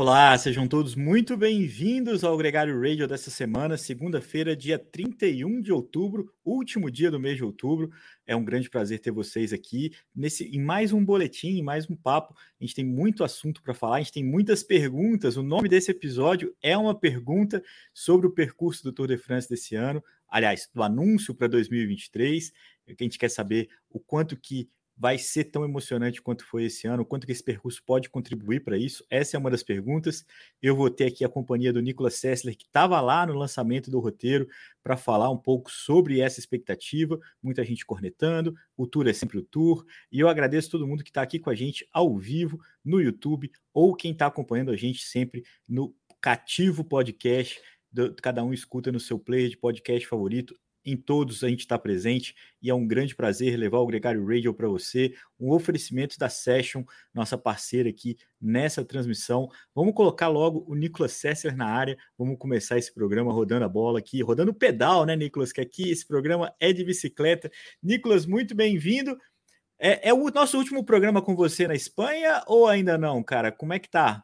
Olá, sejam todos muito bem-vindos ao Gregário Radio dessa semana, segunda-feira, dia 31 de outubro, último dia do mês de outubro. É um grande prazer ter vocês aqui nesse em mais um boletim, em mais um papo. A gente tem muito assunto para falar, a gente tem muitas perguntas. O nome desse episódio é uma pergunta sobre o percurso do Tour de France desse ano, aliás, do anúncio para 2023. A gente quer saber o quanto que vai ser tão emocionante quanto foi esse ano? Quanto que esse percurso pode contribuir para isso? Essa é uma das perguntas. Eu vou ter aqui a companhia do Nicolas Sessler, que estava lá no lançamento do roteiro, para falar um pouco sobre essa expectativa. Muita gente cornetando, o tour é sempre o tour. E eu agradeço todo mundo que está aqui com a gente ao vivo no YouTube ou quem está acompanhando a gente sempre no Cativo Podcast. Cada um escuta no seu player de podcast favorito em todos a gente está presente e é um grande prazer levar o Gregário Radio para você, um oferecimento da Session, nossa parceira aqui nessa transmissão. Vamos colocar logo o Nicolas Sessler na área, vamos começar esse programa rodando a bola aqui, rodando o pedal, né, Nicolas? Que aqui esse programa é de bicicleta. Nicolas, muito bem-vindo. É, é, o nosso último programa com você na Espanha ou ainda não, cara? Como é que tá?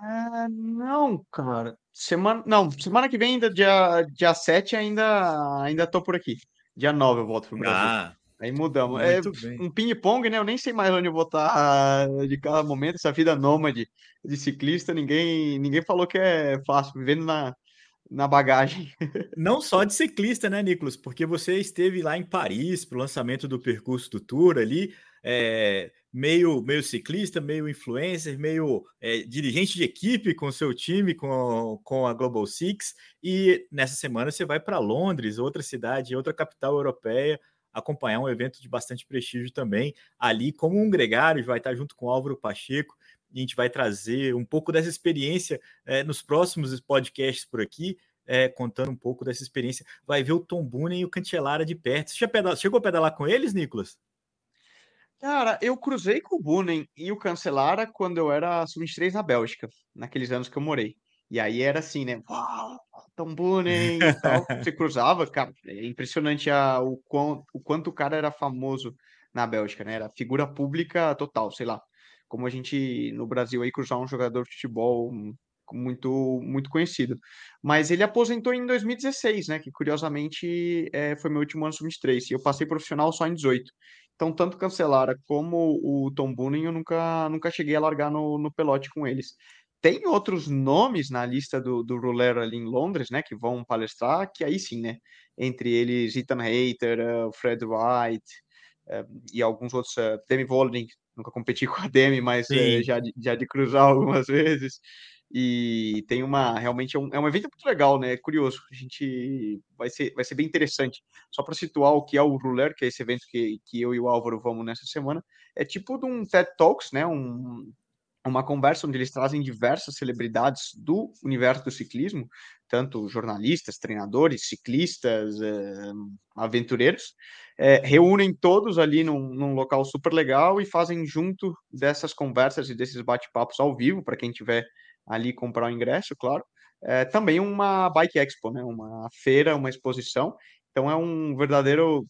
Ah, não, cara. Semana, não, semana que vem, ainda, dia, dia 7, ainda, ainda tô por aqui. Dia 9 eu volto pro Brasil. Ah, Aí mudamos. É bem. um ping-pong, né? Eu nem sei mais onde eu vou estar de cada momento. Essa vida nômade de ciclista, ninguém, ninguém falou que é fácil, vivendo na, na bagagem. Não só de ciclista, né, Nicolas? Porque você esteve lá em Paris para o lançamento do percurso do Tour ali é, meio, meio ciclista, meio influencer, meio é, dirigente de equipe com seu time, com, com a Global Six, e nessa semana você vai para Londres, outra cidade, outra capital europeia, acompanhar um evento de bastante prestígio também, ali como um gregário, vai estar junto com Álvaro Pacheco, a gente vai trazer um pouco dessa experiência é, nos próximos podcasts por aqui, é, contando um pouco dessa experiência. Vai ver o Tom Boonen e o Cantelara de perto. Você já pedala, chegou a pedalar com eles, Nicolas? Cara, eu cruzei com o Bunen e o Cancelara quando eu era sub-23 na Bélgica, naqueles anos que eu morei. E aí era assim, né? Uau, Tom Bunen e tal. Você cruzava, cara, é impressionante a, o, quão, o quanto o cara era famoso na Bélgica, né? Era figura pública total, sei lá. Como a gente no Brasil aí cruzar um jogador de futebol muito muito conhecido. Mas ele aposentou em 2016, né? Que curiosamente é, foi meu último ano sub-23. E eu passei profissional só em 18. Então, tanto Cancelara como o Tom Boonen, eu nunca, nunca cheguei a largar no, no pelote com eles. Tem outros nomes na lista do, do Roller ali em Londres, né, que vão palestrar, que aí sim, né, entre eles Ethan Hayter, uh, Fred White uh, e alguns outros, uh, Demi nunca competi com a Demi, mas uh, já, já de cruzar algumas vezes. E tem uma realmente é um, é um evento muito legal, né? É curioso. A gente vai ser, vai ser bem interessante. Só para situar o que é o Ruler, que é esse evento que, que eu e o Álvaro vamos nessa semana, é tipo de um TED Talks, né? Um, uma conversa onde eles trazem diversas celebridades do universo do ciclismo, tanto jornalistas, treinadores, ciclistas, eh, aventureiros, eh, reúnem todos ali num, num, local super legal e fazem junto dessas conversas e desses bate-papos ao vivo, para quem tiver ali comprar o ingresso, claro. É, também uma Bike Expo, né? Uma feira, uma exposição. Então é um verdadeiro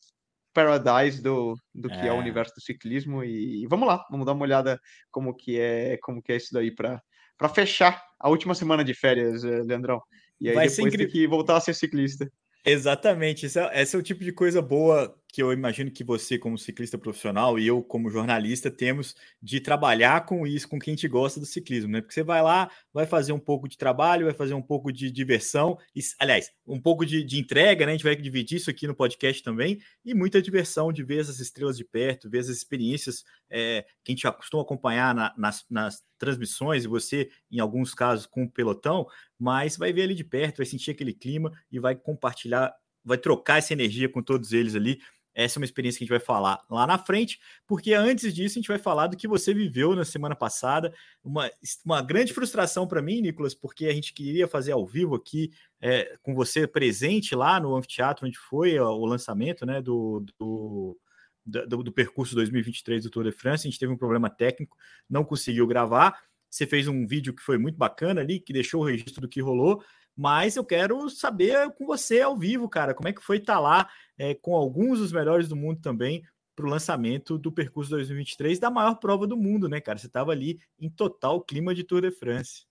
paradise do, do que é. é o universo do ciclismo e, vamos lá, vamos dar uma olhada como que é como que é isso daí para para fechar a última semana de férias, eh, Leandrão. E aí Vai depois tem que voltar a ser ciclista. Exatamente, esse é, esse é o tipo de coisa boa que eu imagino que você, como ciclista profissional, e eu, como jornalista, temos de trabalhar com isso, com quem gente gosta do ciclismo, né? Porque você vai lá, vai fazer um pouco de trabalho, vai fazer um pouco de diversão, e, aliás, um pouco de, de, entrega, né? A gente vai dividir isso aqui no podcast também, e muita diversão de ver essas estrelas de perto, ver as experiências é, que a gente costuma acompanhar na, nas, nas transmissões, e você, em alguns casos, com o pelotão, mas vai ver ali de perto, vai sentir aquele clima e vai compartilhar vai trocar essa energia com todos eles ali. Essa é uma experiência que a gente vai falar lá na frente, porque antes disso a gente vai falar do que você viveu na semana passada. Uma, uma grande frustração para mim, Nicolas, porque a gente queria fazer ao vivo aqui é, com você presente lá no anfiteatro, onde foi o lançamento né, do, do, do, do percurso 2023 do Tour de France. A gente teve um problema técnico, não conseguiu gravar. Você fez um vídeo que foi muito bacana ali, que deixou o registro do que rolou mas eu quero saber com você ao vivo, cara, como é que foi estar tá lá é, com alguns dos melhores do mundo também para o lançamento do percurso 2023 da maior prova do mundo, né, cara? Você estava ali em total clima de Tour de France.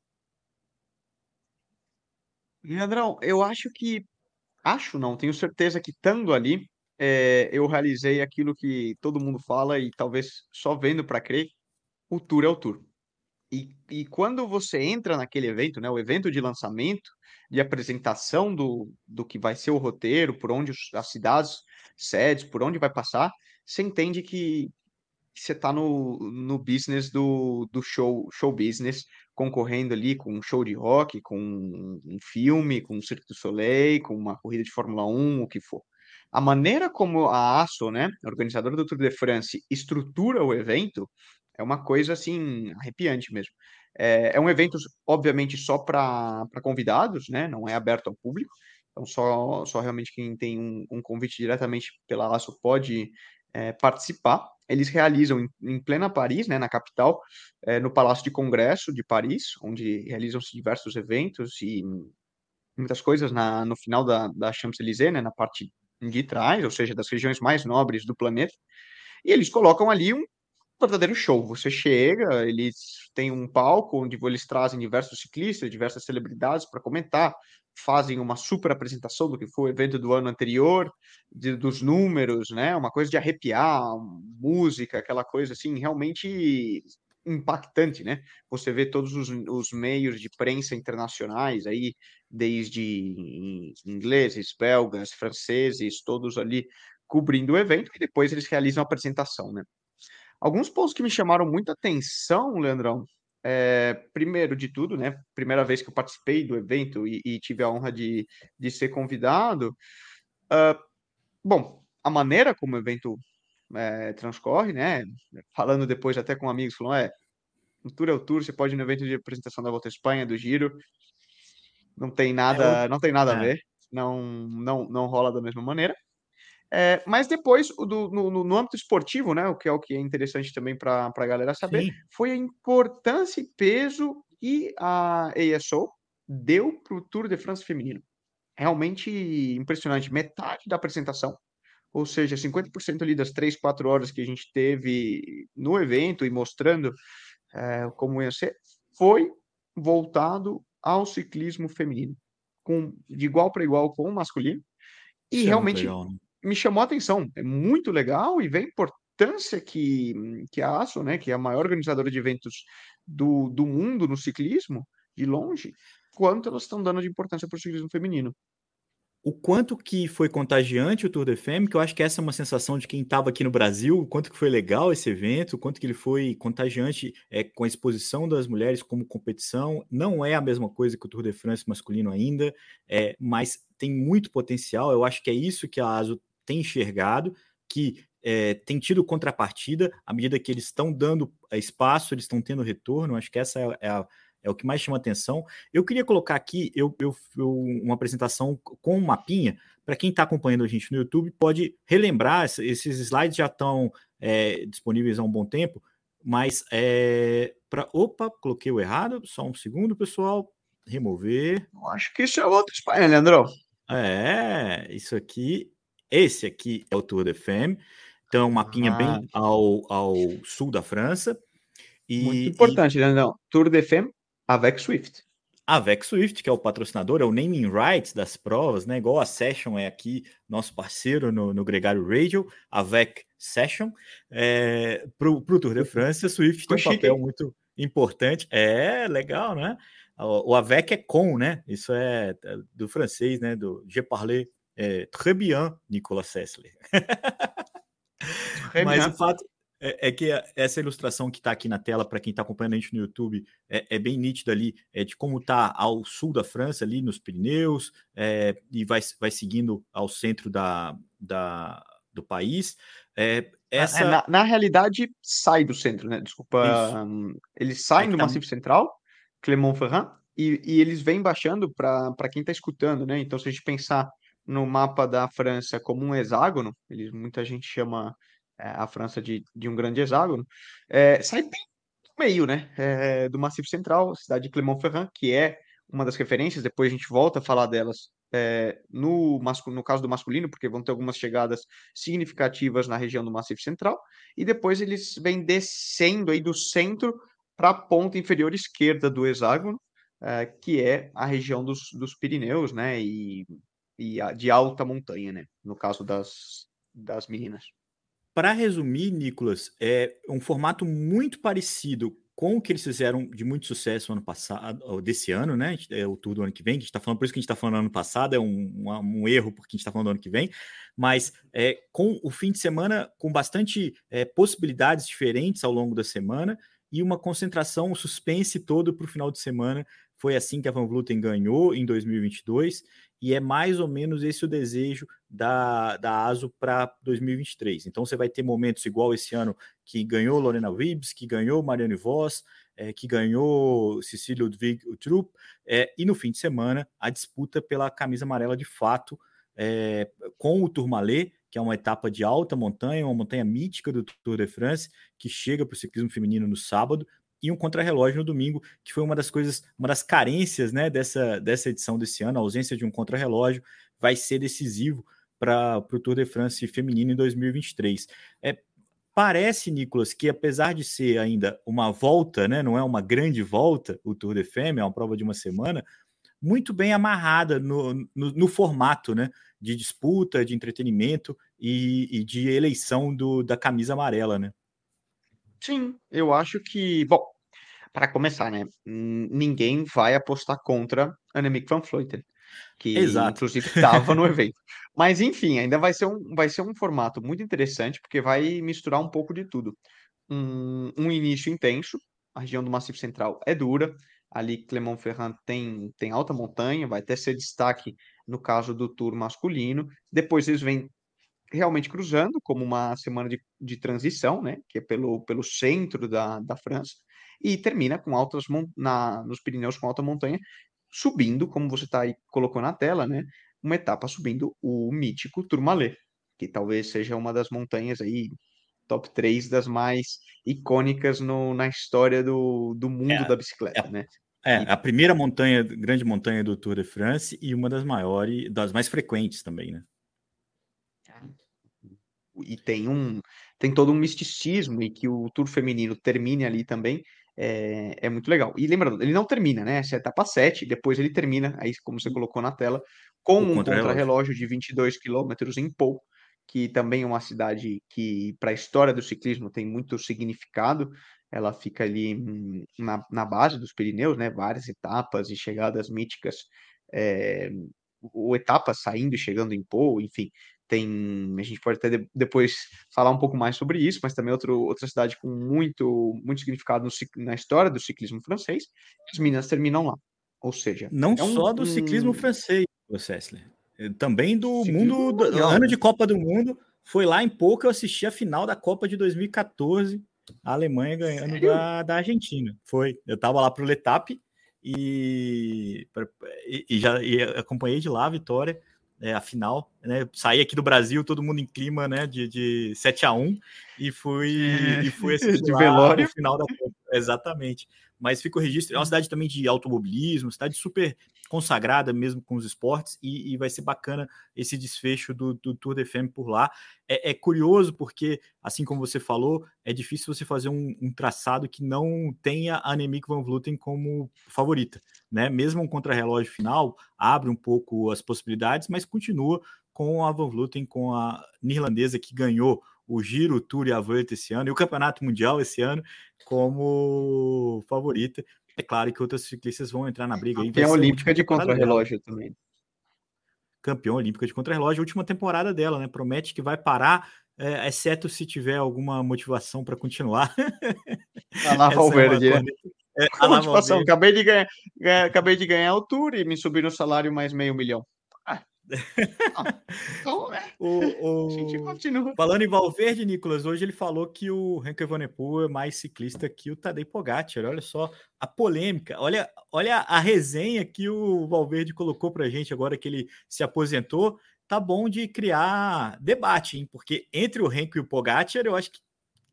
Leandrão, eu acho que. Acho não, tenho certeza que estando ali, é, eu realizei aquilo que todo mundo fala e talvez só vendo para crer: o Tour é o Tour. E, e quando você entra naquele evento, né, o evento de lançamento, de apresentação do, do que vai ser o roteiro, por onde as cidades, sedes, por onde vai passar, você entende que você está no, no business do, do show, show business, concorrendo ali com um show de rock, com um filme, com um Cirque du Soleil, com uma corrida de Fórmula 1, o que for. A maneira como a ASO, né, organizadora do Tour de France, estrutura o evento é uma coisa assim arrepiante mesmo. É, é um evento, obviamente, só para convidados, né? Não é aberto ao público. Então, só, só realmente quem tem um, um convite diretamente pela ASO pode é, participar. Eles realizam em, em, plena Paris, né, na capital, é, no Palácio de Congresso de Paris, onde realizam-se diversos eventos e muitas coisas na, no final da, da Champs-Élysées, né, na parte de trás, ou seja, das regiões mais nobres do planeta. E eles colocam ali um verdadeiro show. Você chega, eles têm um palco onde eles trazem diversos ciclistas, diversas celebridades para comentar, fazem uma super apresentação do que foi o evento do ano anterior, de, dos números, né? Uma coisa de arrepiar, música, aquela coisa assim, realmente impactante, né? Você vê todos os, os meios de prensa internacionais aí, desde ingleses, belgas, franceses, todos ali cobrindo o evento e depois eles realizam a apresentação, né? Alguns pontos que me chamaram muita atenção, Leandrão, é, primeiro de tudo, né? Primeira vez que eu participei do evento e, e tive a honra de, de ser convidado. Uh, bom, a maneira como o evento é, transcorre, né? Falando depois até com amigos, falou, é, o tour é o tour, você pode ir no evento de apresentação da Volta à Espanha, do Giro, não tem nada, é, não tem nada a é. ver, não, não, não rola da mesma maneira. É, mas depois, do, no, no, âmbito esportivo, né, o que é o que é interessante também para a galera saber, Sim. foi a importância e peso que a ASO deu para o Tour de France feminino. Realmente impressionante. Metade da apresentação, ou seja, 50% ali das 3, 4 horas que a gente teve no evento e mostrando é, como ia ser, foi voltado ao ciclismo feminino, com, de igual para igual com o masculino. E Isso realmente é legal, né? Me chamou a atenção. É muito legal e vê a importância que, que a ASO, né, que é a maior organizadora de eventos do, do mundo no ciclismo, de longe, quanto elas estão dando de importância para o ciclismo feminino. O quanto que foi contagiante o Tour de Femme, que eu acho que essa é uma sensação de quem estava aqui no Brasil, o quanto que foi legal esse evento, o quanto que ele foi contagiante é, com a exposição das mulheres como competição. Não é a mesma coisa que o Tour de France masculino ainda, é, mas tem muito potencial. Eu acho que é isso que a ASO tem enxergado que é, tem tido contrapartida à medida que eles estão dando eh, espaço, eles estão tendo retorno. Acho que essa é, é, a, é, o que mais chama atenção. Eu queria colocar aqui eu, eu, eu uma apresentação com um mapinha. Para quem está acompanhando a gente no YouTube, pode relembrar. Esses slides já estão é, disponíveis há um bom tempo, mas é, para. Opa, coloquei o errado. Só um segundo, pessoal. Remover. Acho que isso é outra Espanha, Leandro. É, isso aqui esse aqui é o Tour de Femme, então é um mapinha ah. bem ao, ao sul da França. E, Muito importante, e... não, Tour de Femme avec Swift. Avec Swift, que é o patrocinador, é o naming rights das provas, né? Igual a Session é aqui, nosso parceiro no, no Gregário Radio, Avec Session. É, para o Tour de France, a Swift tem um papel muito importante. É, legal, né? O, o Avec é com, né? Isso é, é do francês, né? Do Je parler é, très bien, Nicolas Sessler. Mas o fato é, é, que essa ilustração que está aqui na tela, para quem está acompanhando a gente no YouTube, é, é, bem nítida ali, é de como está ao sul da França, ali nos Pirineus, é, e vai, vai seguindo ao centro da, da do país. É, é, essa... Na, na, realidade, sai do centro, né? Desculpa. Um, eles saem do tá... Massif Central, Clermont-Ferrand, e, e, eles vêm baixando para quem está escutando, né? Então, se a gente pensar no mapa da França como um hexágono, eles, muita gente chama é, a França de, de um grande hexágono, é, sai bem do meio, né, é, do Massif Central, cidade de Clermont-Ferrand, que é uma das referências, depois a gente volta a falar delas é, no, no caso do masculino, porque vão ter algumas chegadas significativas na região do Massif Central, e depois eles vêm descendo aí do centro para a ponta inferior esquerda do hexágono, que é a região dos, dos Pirineus, né, e, e de alta montanha, né, no caso das, das meninas. Para resumir, Nicolas, é um formato muito parecido com o que eles fizeram de muito sucesso ano passado, desse ano, né? É o tour do ano que vem, que a gente está falando, por isso que a gente está falando ano passado, é um, um, erro porque a gente está falando do ano que vem, mas é, com o fim de semana com bastante é, possibilidades diferentes ao longo da semana e uma concentração, um suspense todo para o final de semana. Foi assim que a Van Vluten ganhou em 2022 e é mais ou menos esse o desejo da, da ASO para 2023. Então você vai ter momentos igual esse ano que ganhou Lorena Wibbs, que ganhou Mariane Voss, é, que ganhou Cecília Ludwig Trupp, é, e no fim de semana a disputa pela camisa amarela de fato é, com o Tourmalet, que é uma etapa de alta montanha, uma montanha mítica do Tour de France, que chega para o ciclismo feminino no sábado, e um contrarrelógio no domingo, que foi uma das coisas, uma das carências né, dessa, dessa edição desse ano, a ausência de um contrarrelógio vai ser decisivo para o Tour de France feminino em 2023. É, parece, Nicolas, que apesar de ser ainda uma volta, né, não é uma grande volta, o Tour de Femme, é uma prova de uma semana, muito bem amarrada no, no, no formato né, de disputa, de entretenimento e, e de eleição do, da camisa amarela, né? Sim, eu acho que, bom, para começar, né? Ninguém vai apostar contra Annemiek van Vleuten, que Exato. inclusive estava no evento. Mas enfim, ainda vai ser um, vai ser um formato muito interessante, porque vai misturar um pouco de tudo. Um, um início intenso, a região do Massif Central é dura, ali Clermont-Ferrand tem, tem alta montanha, vai até ser destaque no caso do tour masculino. Depois eles vêm realmente cruzando, como uma semana de, de transição, né, que é pelo, pelo centro da, da França e termina com altas na, nos Pirineus com alta montanha, subindo, como você tá aí, colocou na tela, né? Uma etapa subindo o mítico Tourmalet, que talvez seja uma das montanhas aí, top 3 das mais icônicas no, na história do, do mundo é, da bicicleta, é, né? É, a primeira montanha, grande montanha do Tour de France e uma das maiores, das mais frequentes também, né? E tem um, tem todo um misticismo e que o Tour feminino termine ali também é, é muito legal. E lembrando, ele não termina, né? Essa é a etapa 7, depois ele termina, aí como você colocou na tela, com o um contra-relógio de 22 quilômetros em Pou, que também é uma cidade que, para a história do ciclismo, tem muito significado. Ela fica ali na, na base dos Pirineus, né? Várias etapas e chegadas míticas, é, ou etapas saindo e chegando em Pou, enfim, tem a gente pode até de, depois falar um pouco mais sobre isso, mas também outro, outra cidade com muito muito significado no, na história do ciclismo francês. As Minas terminam lá, ou seja, não é um, só do um... ciclismo francês, Cessler, é, também do ciclismo mundo, do, ano de Copa do Mundo. Foi lá em pouco eu assisti a final da Copa de 2014, a Alemanha ganhando da, da Argentina. Foi, eu tava lá pro Letap e, e, e já e acompanhei de lá a vitória é, a final, né? Saí aqui do Brasil, todo mundo em clima, né? De, de 7 a 1 e fui, é, e fui assistir de velório. final da Exatamente. Mas fica o registro. É uma cidade também de automobilismo, cidade super consagrada mesmo com os esportes, e, e vai ser bacana esse desfecho do, do Tour de Femme por lá. É, é, curioso porque, assim como você falou, é difícil você fazer um, um traçado que não tenha a Annemiek van Vleuten como favorita. Né? Mesmo um contrarrelógio final abre um pouco as possibilidades, mas continua com a Van Vleuten, com a neerlandesa que ganhou o Giro, o Tour e a Vuelta esse ano, e o Campeonato Mundial esse ano, como favorita. É claro que outras ciclistas vão entrar na briga. Campeã olímpica de contrarrelógio também. Campeã olímpica de contrarrelógio, última temporada dela, né? Promete que vai parar, é, exceto se tiver alguma motivação para continuar. A lá Valverde, é, é, a motivação, acabei de, ganhar, acabei de ganhar o Tour e me subir no salário mais meio milhão. Então, né? o, o... A gente continua. Falando em Valverde, Nicolas, hoje ele falou que o Henrique Evenepoel é mais ciclista que o Tadej Pogacar. Olha só a polêmica. Olha, olha a resenha que o Valverde colocou pra gente agora que ele se aposentou. Tá bom de criar debate, hein? Porque entre o Henrique e o Pogacar, eu acho que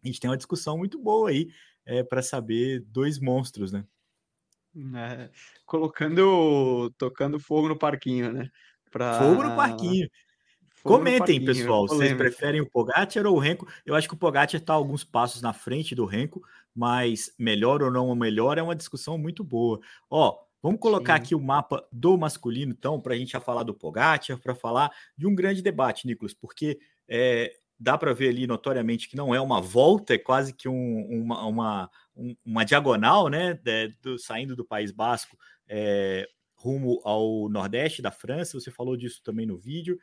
a gente tem uma discussão muito boa aí é, para saber dois monstros, né? É, colocando, tocando fogo no parquinho, né? Pra... Fogo no parquinho. Fogo Comentem, no parquinho, pessoal, vocês preferem o Pogacar ou o Renko? Eu acho que o Pogacar está alguns passos na frente do Renko, mas melhor ou não melhor é uma discussão muito boa. Ó, vamos colocar Sim. aqui o mapa do masculino, então, para a gente já falar do Pogacar, para falar de um grande debate, Nicolas, porque é, dá para ver ali notoriamente que não é uma volta, é quase que um, uma, uma, uma, diagonal, né, de, do, saindo do País Basco é, rumo ao nordeste da França. Você falou disso também no vídeo.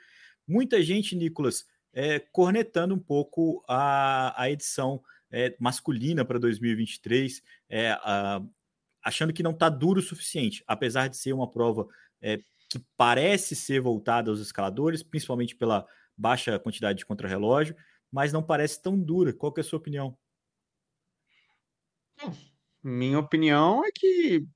Muita gente, Nicolas, é, cornetando um pouco a, a edição é, masculina para 2023, é, a, achando que não está duro o suficiente, apesar de ser uma prova é, que parece ser voltada aos escaladores, principalmente pela baixa quantidade de contrarrelógio, mas não parece tão dura. Qual é a sua opinião? Minha opinião é que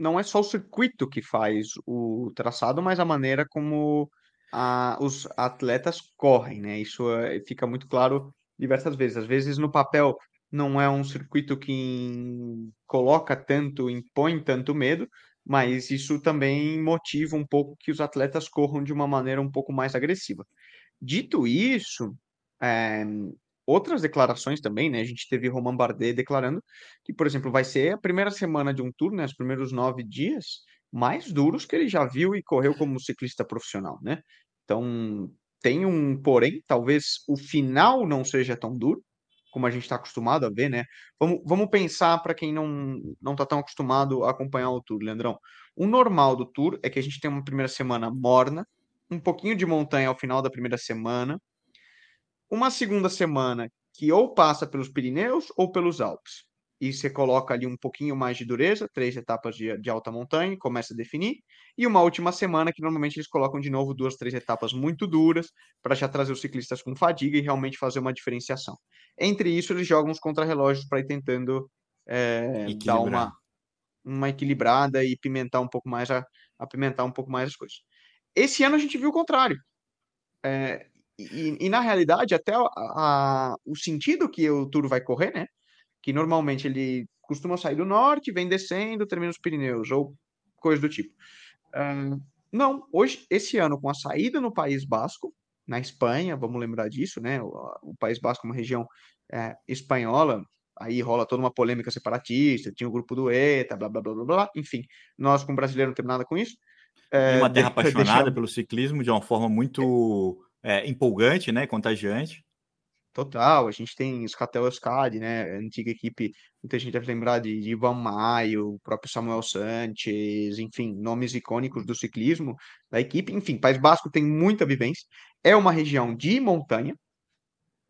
não é só o circuito que faz o traçado, mas a maneira como a, os atletas correm, né? Isso é, fica muito claro diversas vezes. Às vezes no papel não é um circuito que coloca tanto, impõe tanto medo, mas isso também motiva um pouco que os atletas corram de uma maneira um pouco mais agressiva. Dito isso, é, outras declarações também, né? A gente teve Romain Bardet declarando que, por exemplo, vai ser a primeira semana de um tour, né? Os primeiros nove dias mais duros que ele já viu e correu como ciclista profissional, né? Então, tem um porém, talvez o final não seja tão duro, como a gente está acostumado a ver, né? Vamos, vamos pensar para quem não não está tão acostumado a acompanhar o Tour, Leandrão. O normal do Tour é que a gente tem uma primeira semana morna, um pouquinho de montanha ao final da primeira semana, uma segunda semana que ou passa pelos Pirineus ou pelos Alpes. E você coloca ali um pouquinho mais de dureza, três etapas de, de alta montanha, começa a definir. E uma última semana que normalmente eles colocam de novo duas, três etapas muito duras para já trazer os ciclistas com fadiga e realmente fazer uma diferenciação. Entre isso, eles jogam os contrarrelógios para ir tentando é, dar uma, uma equilibrada e pimentar um pouco mais a, apimentar um pouco mais as coisas. Esse ano a gente viu o contrário. É, e, e, na realidade, até a, a, o sentido que o Tour vai correr, né? Que normalmente ele costuma sair do norte, vem descendo, termina os Pirineus, ou coisa do tipo. Uh, não, hoje, esse ano, com a saída no País Basco, na Espanha, vamos lembrar disso, né? O, o País Basco é uma região é, espanhola, aí rola toda uma polêmica separatista, tinha o grupo do ETA, blá, blá, blá, blá, blá, enfim, nós como brasileiro não temos nada com isso. É, uma terra apaixonada deixar... pelo ciclismo de uma forma muito é, empolgante, né? Contagiante. Total, a gente tem Scatel Euskadi, né? Antiga equipe, muita gente deve lembrar de, de Ivan Maio, o próprio Samuel Sanches, enfim, nomes icônicos do ciclismo da equipe. Enfim, País Basco tem muita vivência. É uma região de montanha,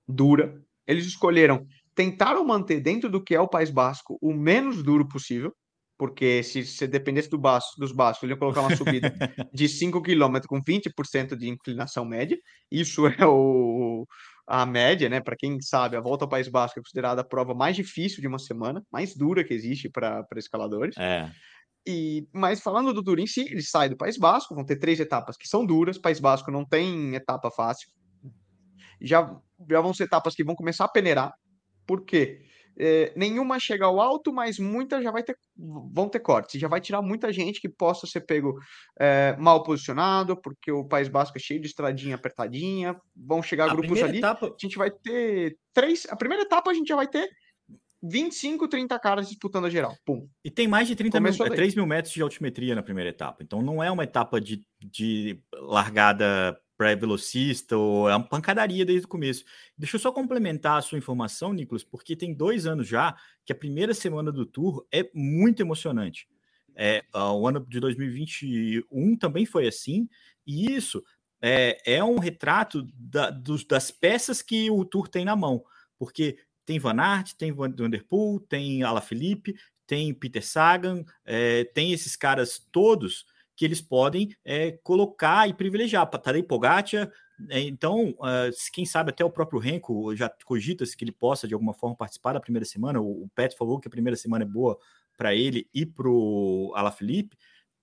dura. Eles escolheram, tentaram manter dentro do que é o País Basco o menos duro possível porque se você dependesse do baço, dos baços, ele ia colocar uma subida de 5 km com 20% de inclinação média. Isso é o, a média, né? Para quem sabe, a volta ao País Basco é considerada a prova mais difícil de uma semana, mais dura que existe para escaladores. É. E, mas falando do Tour em si, ele sai do País Basco, vão ter três etapas que são duras. País Basco não tem etapa fácil. Já, já vão ser etapas que vão começar a peneirar. Por quê? É, nenhuma chega ao alto, mas muitas já vai ter, vão ter cortes. Já vai tirar muita gente que possa ser pego é, mal posicionado, porque o País Basco é cheio de estradinha apertadinha. Vão chegar a grupos ali. Etapa... A gente vai ter três. A primeira etapa a gente já vai ter 25, 30 caras disputando a geral. Pum. E tem mais de 30 mil, 3 mil metros de altimetria na primeira etapa. Então não é uma etapa de, de largada pré-velocista, ou é uma pancadaria desde o começo. Deixa eu só complementar a sua informação, Nicolas, porque tem dois anos já que a primeira semana do Tour é muito emocionante. É, o ano de 2021 também foi assim, e isso é, é um retrato da, dos, das peças que o Tour tem na mão, porque tem Van Aert, tem Van Der Poel, tem Alaphilippe, tem Peter Sagan, é, tem esses caras todos que eles podem é, colocar e privilegiar. Tadej Pogacar, é, então, uh, quem sabe até o próprio Renko já cogita-se que ele possa de alguma forma participar da primeira semana. O, o Pet falou que a primeira semana é boa para ele e para o Alaphilippe.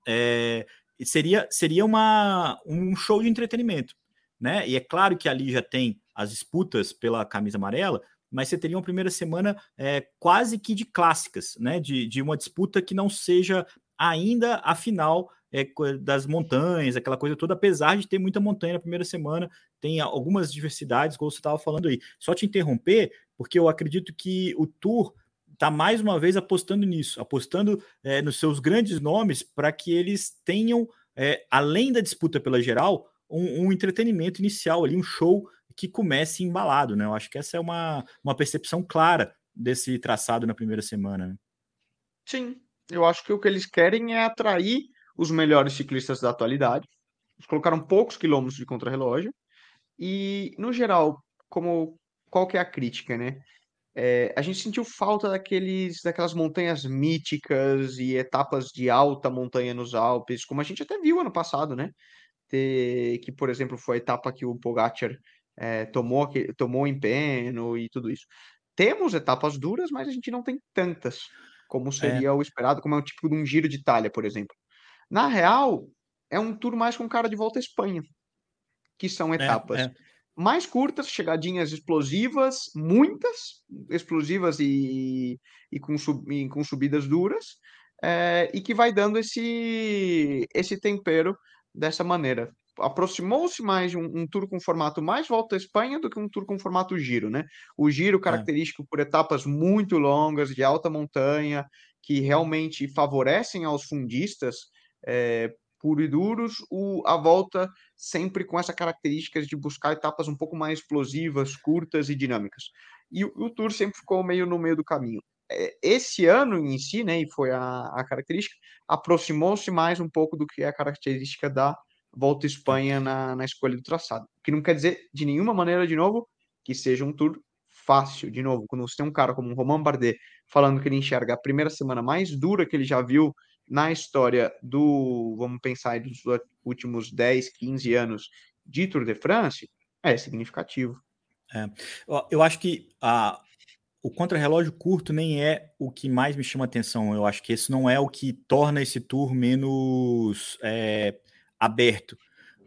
É, seria seria uma, um show de entretenimento, né? E é claro que ali já tem as disputas pela camisa amarela, mas você teria uma primeira semana é, quase que de clássicas, né? De, de uma disputa que não seja ainda a final é, das montanhas, aquela coisa toda, apesar de ter muita montanha na primeira semana, tem algumas diversidades, como você estava falando aí. Só te interromper, porque eu acredito que o Tour está mais uma vez apostando nisso, apostando é, nos seus grandes nomes para que eles tenham, é, além da disputa pela geral, um, um, entretenimento inicial ali, um show que comece embalado, né? Eu acho que essa é uma, uma percepção clara desse traçado na primeira semana. Né? Sim, eu acho que o que eles querem é atrair os melhores ciclistas da atualidade. Colocaram poucos quilômetros de contrarrelógio e, no geral, como qual que é a crítica, né? É, a gente sentiu falta daqueles, daquelas montanhas míticas e etapas de alta montanha nos Alpes, como a gente até viu ano passado, né? Ter, que, por exemplo, foi a etapa que o Pogacar é, tomou, que, tomou em peno e tudo isso. Temos etapas duras, mas a gente não tem tantas, como é. seria é. o esperado, como é o tipo de um giro de Itália, por exemplo. Na real, é um tour mais com cara de volta à Espanha, que são é, etapas. É, mais curtas, chegadinhas explosivas, muitas explosivas e, e, com, sub, e com subidas duras, é, e que vai dando esse, esse tempero dessa maneira. Aproximou-se mais de um, um, tour com formato mais volta à Espanha do que um tour com formato giro, né? O giro é. característico é. por etapas muito longas, de alta montanha, que realmente favorecem aos fundistas é, puro e duros, o, a volta sempre com essa característica de buscar etapas um pouco mais explosivas, curtas e dinâmicas. E o, o Tour sempre ficou meio no meio do caminho. É, esse ano em si, né, e foi a, a característica, aproximou-se mais um pouco do que é a característica da Volta à Espanha na, na escolha do traçado. O que não quer dizer de nenhuma maneira, de novo, que seja um tour fácil. De novo, quando você tem um cara como o Romain Bardet falando que ele enxerga a primeira semana mais dura que ele já viu na história do, vamos pensar, dos últimos 10, 15 anos de Tour de France, é significativo. É. Eu acho que a, o contrarrelógio curto nem é o que mais me chama atenção. Eu acho que esse não é o que torna esse tour menos é, aberto.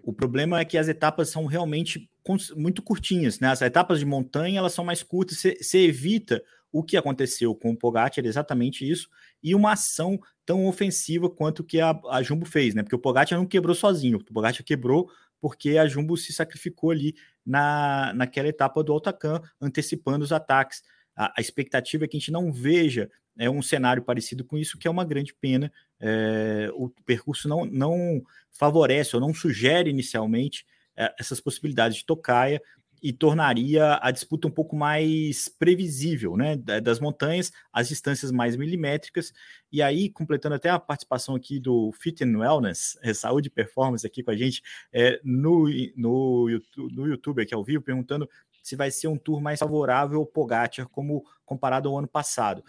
O problema é que as etapas são realmente muito curtinhas, né? As etapas de montanha elas são mais curtas. Você evita o que aconteceu com o Pogacar, exatamente isso, e uma ação tão ofensiva quanto que a, a Jumbo fez, né? Porque o Pogacar não quebrou sozinho, o Pogacar quebrou porque a Jumbo se sacrificou ali na, naquela etapa do Altacan, antecipando os ataques. A, a, expectativa é que a gente não veja é, um cenário parecido com isso, que é uma grande pena. É, o percurso não, não favorece ou não sugere inicialmente é, essas possibilidades de tocaia e tornaria a disputa um pouco mais previsível, né? Das montanhas, as distâncias mais milimétricas, e aí, completando até a participação aqui do Fit and Wellness, é, Saúde e Performance aqui com a gente, é, no, no, no YouTube aqui ao vivo, perguntando se vai ser um tour mais favorável ao Pogacar, como comparado ao ano passado.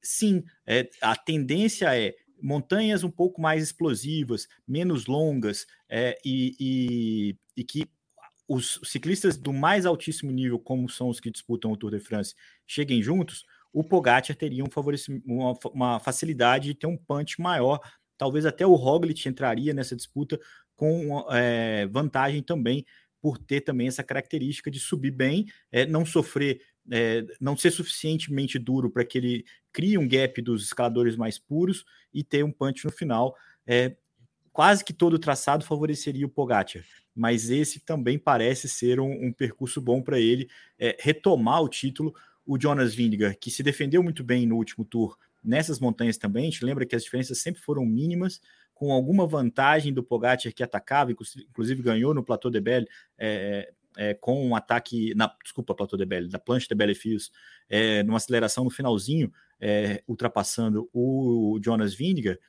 Sim, é, a tendência é montanhas um pouco mais explosivas, menos longas, é, e, e, e que os ciclistas do mais altíssimo nível, como são os que disputam o Tour de France, cheguem juntos, o Pogacar teria um uma, uma facilidade de ter um punch maior. Talvez até o Roglic entraria nessa disputa com é, vantagem também por ter também essa característica de subir bem, é, não sofrer, é, não ser suficientemente duro para que ele crie um gap dos escaladores mais puros e ter um punch no final. É, quase que todo o traçado favoreceria o Pogacar, mas esse também parece ser um, um percurso bom para ele é, retomar o título. O Jonas Vingegaard, que se defendeu muito bem no último tour nessas montanhas também, a gente lembra que as diferenças sempre foram mínimas, com alguma vantagem do Pogacar que atacava, inclusive ganhou no Plateau de Belle, é, é, com um ataque, na, desculpa, Plateau de Belle, da plancha de Belle Fios, é, numa aceleração no finalzinho, ultrapassando o Jonas Vingegaard,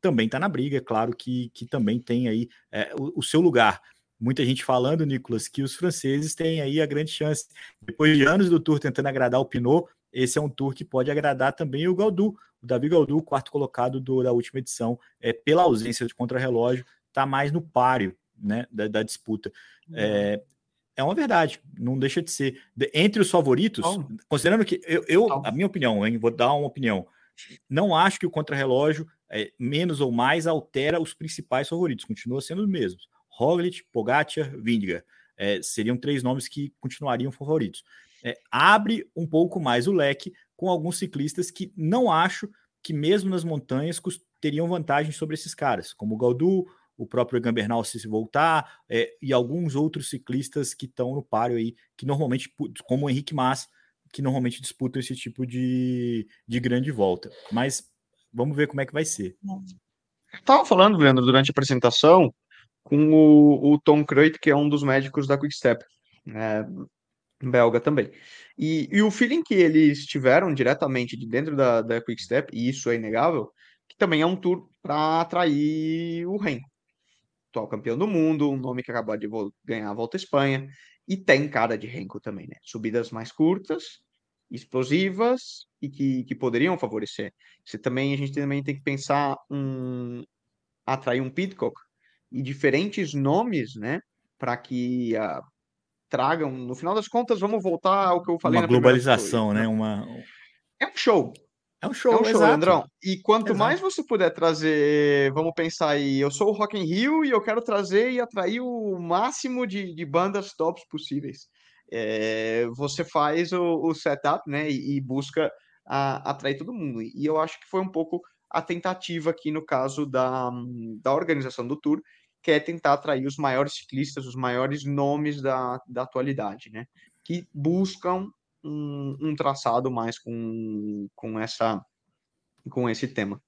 também está na briga, é claro que, que também tem aí é, o, o, seu lugar. Muita gente falando, Nicolas, que os franceses têm aí a grande chance. Depois de anos do Tour tentando agradar o Pinot, esse é um Tour que pode agradar também o Gaudu. O Davi Gaudu, quarto colocado do, da última edição, é, pela ausência de contrarrelógio, está mais no páreo né, da, da disputa. É, é uma verdade, não deixa de ser. Entre os favoritos, considerando que eu, eu a minha opinião, hein, vou dar uma opinião, não acho que o contrarrelógio é, menos ou mais altera os principais favoritos, continua sendo os mesmos. Roglic, Pogacar, Vingegaard. É, seriam três nomes que continuariam favoritos. É, abre um pouco mais o leque com alguns ciclistas que não acho que mesmo nas montanhas teriam vantagem sobre esses caras, como o Galdu, o próprio Egan Bernal se voltar, é, e alguns outros ciclistas que estão no páreo aí, que normalmente, como o Henrique Mas, que normalmente disputam esse tipo de, de grande volta. Mas vamos ver como é que vai ser. Estava falando, Leandro, durante a apresentação, com o, o Tom Kreut, que é um dos médicos da Quickstep, é, belga também. E, e, o feeling que eles tiveram diretamente de dentro da, da Quickstep, e isso é inegável, que também é um tour para atrair o Renko atual campeão do mundo, um nome que acabou de ganhar a Volta à Espanha, e tem cara de Renko também, né? Subidas mais curtas, explosivas e que, que poderiam favorecer. Você também, a gente também tem que pensar um atrair um Pitcock e diferentes nomes, né, para que uh, tragam, no final das contas, vamos voltar ao que eu falei uma globalização, né? Uma é um show. É um show, é um show, Leandrão. E quanto exato. mais você puder trazer, vamos pensar aí, eu sou o Rock in Rio e eu quero trazer e atrair o máximo de, de bandas tops possíveis. É, você faz o, o, setup, né, e, e busca a, atrair todo mundo. E eu acho que foi um pouco a tentativa aqui no caso da, da organização do Tour, que é tentar atrair os maiores ciclistas, os maiores nomes da, da atualidade, né, que buscam um, um traçado mais com, com, essa, com esse tema.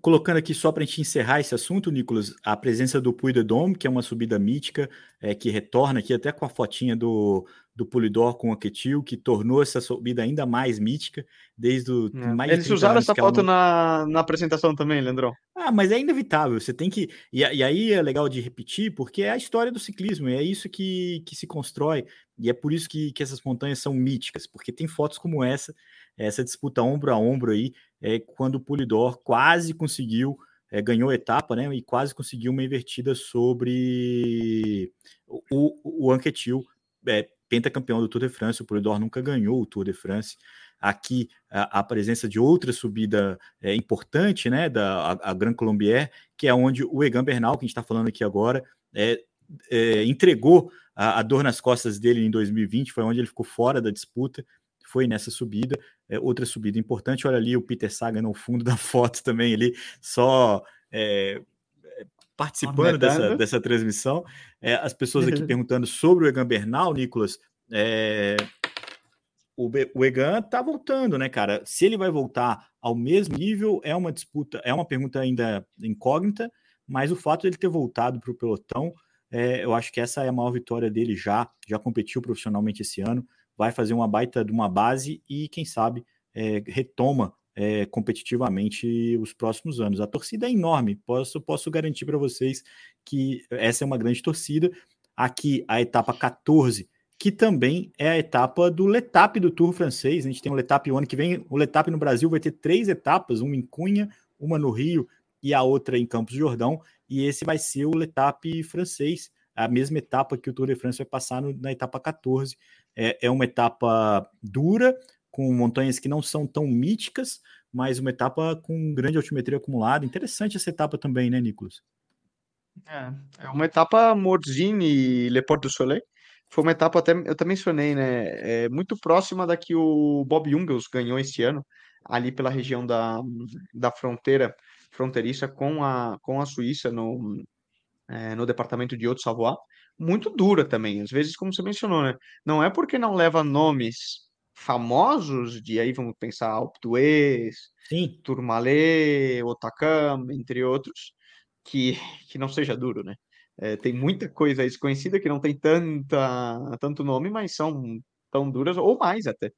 Colocando aqui só para a gente encerrar esse assunto, Nicolas, a presença do Puy de Dôme, que é uma subida mítica, é, que retorna aqui até com a fotinha do, do Polidor com o Ketil, que tornou essa subida ainda mais mítica, desde o é. mais Eles usaram essa foto não... na, na apresentação também, Leandrão. Ah, mas é inevitável, você tem que. E, e, aí é legal de repetir, porque é a história do ciclismo, é isso que, que se constrói, e é por isso que, que essas montanhas são míticas, porque tem fotos como essa, essa disputa ombro a ombro aí, é, quando o Polidor quase conseguiu, é, ganhou etapa, né? E quase conseguiu uma invertida sobre o, o, Anquetil, é, pentacampeão do Tour de France. O Polidor nunca ganhou o Tour de France. Aqui a, a presença de outra subida é, importante, né? Da a, a Grand Colombier, que é onde o Egan Bernal, que a gente está falando aqui agora, é, é, entregou a, a, dor nas costas dele em 2020, foi onde ele ficou fora da disputa foi nessa subida. É, outra subida importante, olha ali o Peter Sagan no fundo da foto também, ele só é, é participando dessa, dessa transmissão. É, as pessoas aqui perguntando sobre o Egan Bernal, Nicolas. É, o, o Egan tá voltando, né, cara? Se ele vai voltar ao mesmo nível, é uma disputa, é uma pergunta ainda incógnita, mas o fato de ele ter voltado para o pelotão, é, eu acho que essa é a maior vitória dele já, já competiu profissionalmente esse ano, vai fazer uma baita de uma base e, quem sabe, é, retoma é, competitivamente os próximos anos. A torcida é enorme, posso, posso garantir para vocês que essa é uma grande torcida. Aqui, a etapa 14, que também é a etapa do Letap do Tour francês. A gente tem o Letap o ano que vem. O Letap no Brasil vai ter três etapas: uma em Cunha, uma no Rio e a outra em Campos Jordão. E esse vai ser o Letap francês, a mesma etapa que o Tour de France vai passar no, na etapa 14. É, é uma etapa dura, com montanhas que não são tão míticas, mas uma etapa com grande altimetria acumulada. Interessante essa etapa também, né, Nicolas? É, é uma etapa Morzine e Le Port du Soleil. Foi uma etapa, até, eu até mencionei, né? É muito próxima da que o Bob Jungels ganhou esse ano, ali pela região da, da fronteira, fronteiriça com a, com a Suíça, no, é, no departamento de Haute-Savoie muito dura também. Às vezes, como você mencionou, né? Não é porque não leva nomes famosos, de aí vamos pensar Alpe d'Huez, Tourmalet, Otakam, entre outros, que, que não seja duro, né? É, tem muita coisa desconhecida que não tem tanta, tanto nome, mas são tão duras, ou mais até.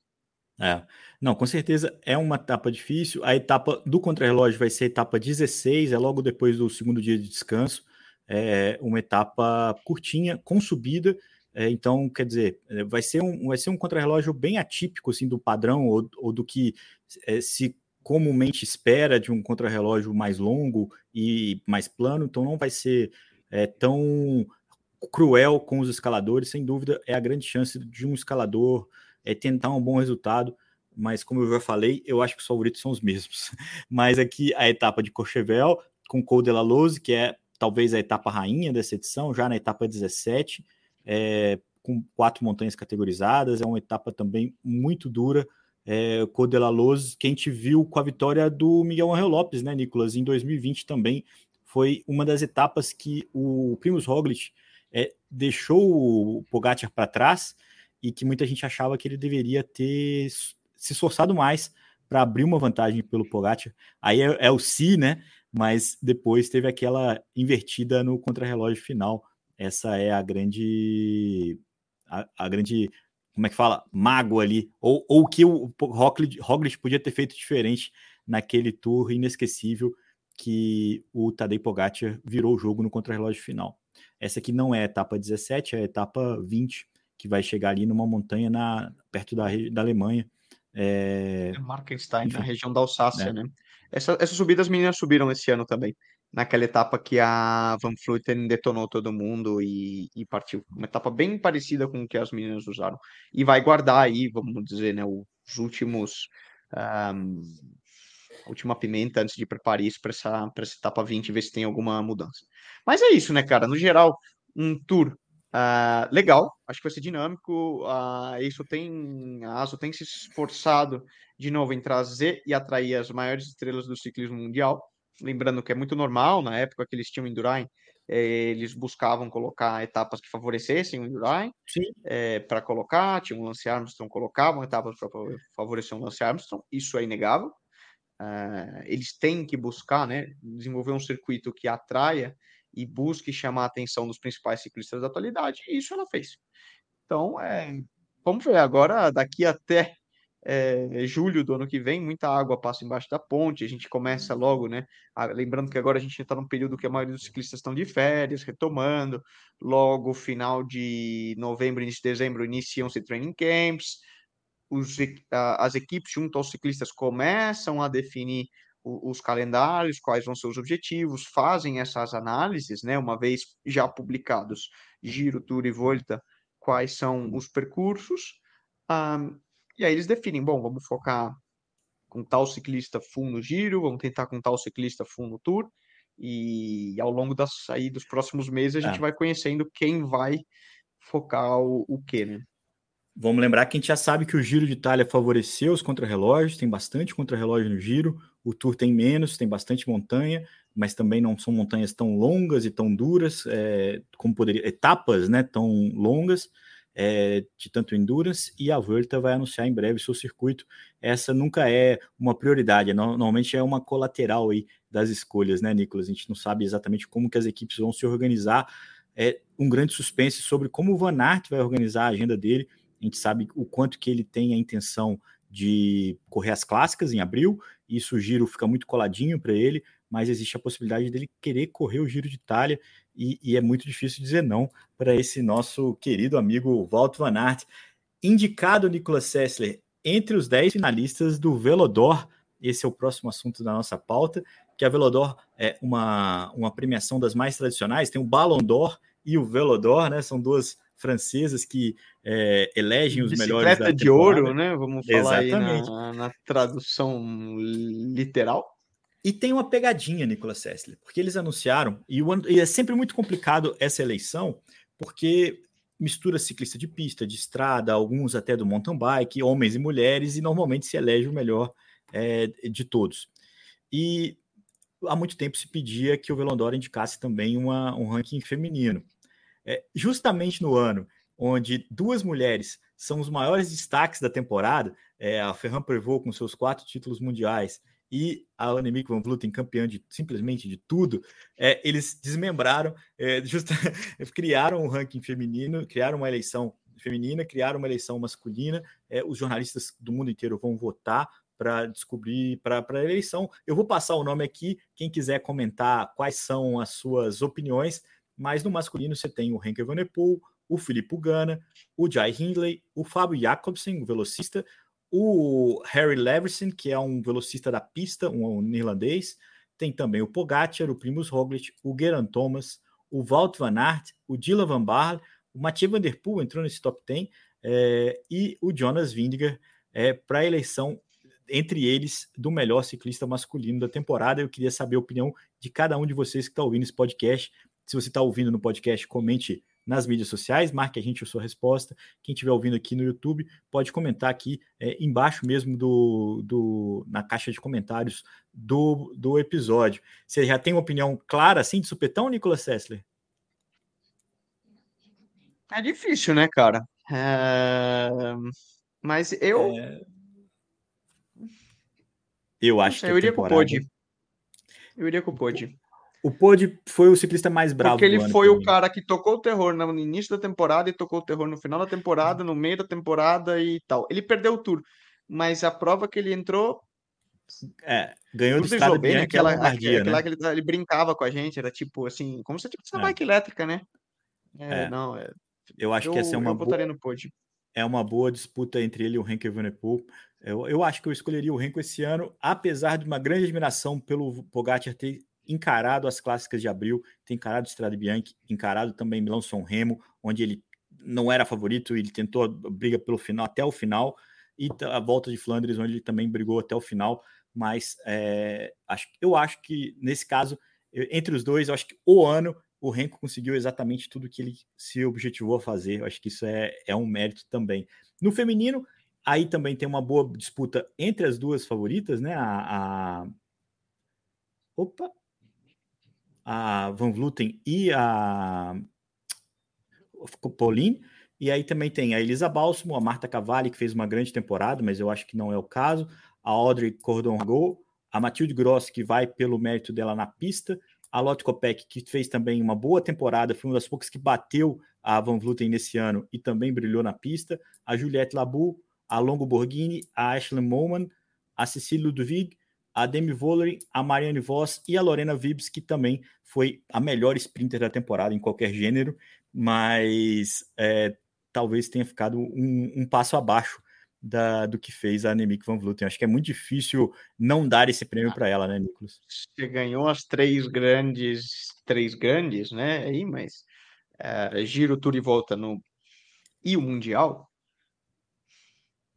É, não, com certeza é uma etapa difícil. A etapa do contrarrelógio vai ser a etapa 16, é logo depois do segundo dia de descanso é, uma etapa curtinha, com subida. É, então, quer dizer, é, vai ser um, vai ser um contrarrelógio bem atípico assim, do padrão ou, ou do que é, se comumente espera de um contrarrelógio mais longo e mais plano, então não vai ser é, tão cruel com os escaladores, sem dúvida é a grande chance de um escalador é, tentar um bom resultado, mas como eu já falei, eu acho que os favoritos são os mesmos. Mas aqui a etapa de Courchevel com Col de la Lose, que é talvez a etapa rainha dessa edição, já na etapa 17, é, com quatro montanhas categorizadas. É uma etapa também muito dura, é, Codelaluz, que a gente viu com a vitória do Miguel Angel Lopes, né, Nicolas, em 2020 também. Foi uma das etapas que o Primus Roglic é, deixou o Pogacar para trás e que muita gente achava que ele deveria ter se esforçado mais para abrir uma vantagem pelo Pogacar. Aí é, é o si, né? Mas depois teve aquela invertida no contrarrelógio final. Essa é a grande a, a grande como é que fala? Mago ali, ou, ou que o Roglic, Roglic podia ter feito diferente naquele tour inesquecível que o Tadej Pogacar virou o jogo no contrarrelógio final. Essa aqui não é a etapa 17, é a etapa 20, que vai chegar ali numa montanha na, perto da, da Alemanha. É... é Markenstein, na região da Alsácia, é. né? Essa, essa subida as meninas subiram esse ano também naquela etapa que a Van Vleuten detonou todo mundo e, e, partiu. Uma etapa bem parecida com o que as meninas usaram. E vai guardar aí, vamos dizer, né, os últimos. Um, a última pimenta antes de ir para Paris para essa, essa etapa 20, ver se tem alguma mudança. Mas é isso, né, cara? No geral, um tour uh, legal, acho que vai ser dinâmico. Uh, isso tem, a ASO tem se esforçado de novo em trazer e atrair as maiores estrelas do ciclismo mundial lembrando que é muito normal, na época que eles tinham o Indurain, eh, eles buscavam colocar etapas que favorecessem o Indurain eh, para colocar, tinha um Lance Armstrong, colocavam etapas para favorecer o Lance Armstrong, isso é inegável. Uh, eles têm que buscar, né, desenvolver um circuito que atraia e busque chamar a atenção dos principais ciclistas da atualidade, e isso ela fez. Então, é, vamos ver agora, daqui até é, julho do ano que vem, muita água passa embaixo da ponte, a gente começa logo, né? A, lembrando que agora a gente está num período que a maioria dos ciclistas estão de férias, retomando, logo final de novembro, início de dezembro, iniciam-se training camps, os, a, as equipes junto aos ciclistas começam a definir o, os calendários, quais vão ser os objetivos, fazem essas análises, né? Uma vez já publicados, Giro, Tour e Volta, quais são os percursos, um, e aí eles definem, bom, vamos focar com tal ciclista full no giro, vamos tentar com tal ciclista full no tour, e ao longo das, aí, dos próximos meses a gente é. vai conhecendo quem vai focar o, o quê, né? Vamos lembrar que a gente já sabe que o Giro de Itália favoreceu os contrarrelógios, tem bastante contrarrelógio no Giro, o Tour tem menos, tem bastante montanha, mas também não são montanhas tão longas e tão duras, é, como poderia, etapas né, tão longas, é, de tanto endurance e a Volta vai anunciar em breve seu circuito. Essa nunca é uma prioridade, normalmente é uma colateral aí das escolhas, né, Nicolas? A gente não sabe exatamente como que as equipes vão se organizar. É um grande suspense sobre como o Van Aert vai organizar a agenda dele. A gente sabe o quanto que ele tem a intenção de correr as clássicas em abril, e isso o giro fica muito coladinho para ele, mas existe a possibilidade dele querer correr o Giro de Itália e, e é muito difícil dizer não para esse nosso querido amigo Walter Van Aert, indicado Nicolas Sessler entre os 10 finalistas do Velodor. Esse é o próximo assunto da nossa pauta, que a Velodor é uma, uma premiação das mais tradicionais, tem o Ballon d'Or e o Velodor, né? São duas francesas que é, elegem os melhores da de ouro, né? Vamos falar Exatamente. aí na, na tradução literal. E tem uma pegadinha, Nicolas Sessler, porque eles anunciaram, e, o, e é sempre muito complicado essa eleição, porque mistura ciclista de pista, de estrada, alguns até do mountain bike, homens e mulheres, e normalmente se elege o melhor é, de todos. E há muito tempo se pedia que o Velondora indicasse também uma, um ranking feminino. É, justamente no ano onde duas mulheres são os maiores destaques da temporada, é, a Ferran Prevot com seus quatro títulos mundiais e a Annemiek van Vleuten campeã de simplesmente de tudo, é, eles desmembraram, é, justa, criaram um ranking feminino, criaram uma eleição feminina, criaram uma eleição masculina, é, os jornalistas do mundo inteiro vão votar para descobrir para a eleição. Eu vou passar o nome aqui, quem quiser comentar quais são as suas opiniões, mas no masculino você tem o Henker Van Der o Filipe Gana, o Jai Hindley, o Fábio Jacobsen, o velocista, o Harry Leverson, que é um velocista da pista, um, irlandês, tem também o Pogacar, o Primus Roglic, o Geraint Thomas, o Walt Van Aert, o Dylan Van Baarle, o Mathieu Van Der Poel entrou nesse top 10 é, e o Jonas Vingegaard é, para a eleição entre eles do melhor ciclista masculino da temporada. Eu queria saber a opinião de cada um de vocês que está ouvindo esse podcast. Se você está ouvindo no podcast, comente nas mídias sociais, marque a gente a sua resposta. Quem estiver ouvindo aqui no YouTube pode comentar aqui é, embaixo mesmo do, do na caixa de comentários do, do episódio. Você já tem uma opinião clara assim de supetão, Nicolas Sessler? É difícil, né, cara? É... Mas eu. É... Eu acho que. Eu iria temporada... com o Pod. Eu iria com o Pod. O Pod foi o ciclista mais bravo. Porque ele foi o cara que tocou o terror no início da temporada e tocou o terror no final da temporada, no meio da temporada e tal. Ele perdeu o tour, mas a prova que ele entrou. É, ganhou de estrada bem, aquela, aquela, né? que ele, ele, brincava com a gente, era tipo assim, como se tivesse uma é. bike elétrica, né? É, é. Não, é, eu acho eu, que essa é uma boa, no pod. É uma boa disputa entre ele e o Henk Evenepoel. Eu, eu acho que eu escolheria o Renko esse ano, apesar de uma grande admiração pelo Pogacar ter encarado as clássicas de abril, ter encarado o Strade Bianchi, encarado também Milão São Remo, onde ele não era favorito, ele tentou a briga pelo final até o final, e a volta de Flandres, onde ele também brigou até o final. Mas é, acho, eu acho que nesse caso, entre os dois, eu acho que o ano o Renko conseguiu exatamente tudo que ele se objetivou a fazer. Eu acho que isso é, é um mérito também. No feminino, aí também tem uma boa disputa entre as duas favoritas, né? A, a... Opa! A Van Vluten e a Pauline. E aí também tem a Elisa Balsamo, a Marta Cavalli, que fez uma grande temporada, mas eu acho que não é o caso. A Audrey Cordon-Ragot, a Mathilde Gross, que vai pelo mérito dela na pista, a Lotte Kopeck, que fez também uma boa temporada, foi uma das poucas que bateu a Van Vluten nesse ano e também brilhou na pista, a Juliette Labu, a Longo Borghini, a Ashley Moman, a Cecília Ludwig, a Demi Vollering, a Marianne Voss e a Lorena Vibes, que também foi a melhor sprinter da temporada em qualquer gênero, mas é, talvez tenha ficado um, um passo abaixo da, do que fez a Annemiek van Vleuten. Acho que é muito difícil não dar esse prêmio para ela, né, Nicolas? Você ganhou as três grandes, três grandes, né? Aí, mas é, giro, tour e volta no e o mundial.